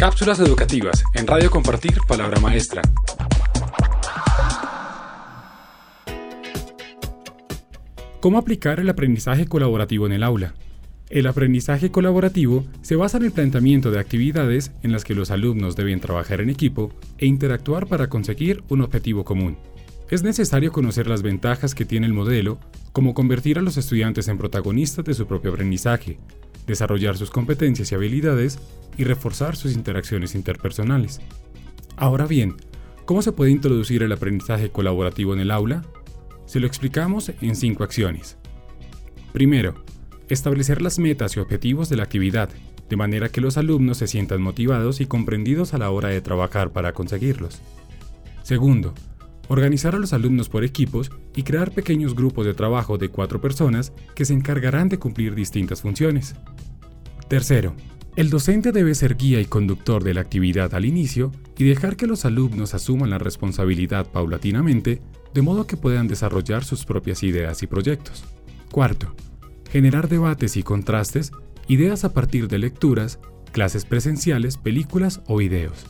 Cápsulas educativas en Radio Compartir Palabra Maestra. ¿Cómo aplicar el aprendizaje colaborativo en el aula? El aprendizaje colaborativo se basa en el planteamiento de actividades en las que los alumnos deben trabajar en equipo e interactuar para conseguir un objetivo común. Es necesario conocer las ventajas que tiene el modelo, como convertir a los estudiantes en protagonistas de su propio aprendizaje, desarrollar sus competencias y habilidades y reforzar sus interacciones interpersonales. Ahora bien, ¿cómo se puede introducir el aprendizaje colaborativo en el aula? Se lo explicamos en cinco acciones. Primero, Establecer las metas y objetivos de la actividad, de manera que los alumnos se sientan motivados y comprendidos a la hora de trabajar para conseguirlos. Segundo, organizar a los alumnos por equipos y crear pequeños grupos de trabajo de cuatro personas que se encargarán de cumplir distintas funciones. Tercero, el docente debe ser guía y conductor de la actividad al inicio y dejar que los alumnos asuman la responsabilidad paulatinamente, de modo que puedan desarrollar sus propias ideas y proyectos. Cuarto, generar debates y contrastes, ideas a partir de lecturas, clases presenciales, películas o videos.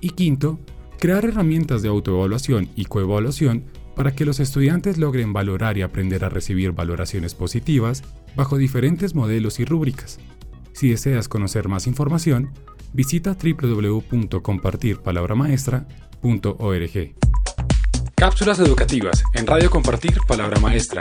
Y quinto, crear herramientas de autoevaluación y coevaluación para que los estudiantes logren valorar y aprender a recibir valoraciones positivas bajo diferentes modelos y rúbricas. Si deseas conocer más información, visita www.compartirpalabramaestra.org. Cápsulas educativas en Radio Compartir Palabra Maestra.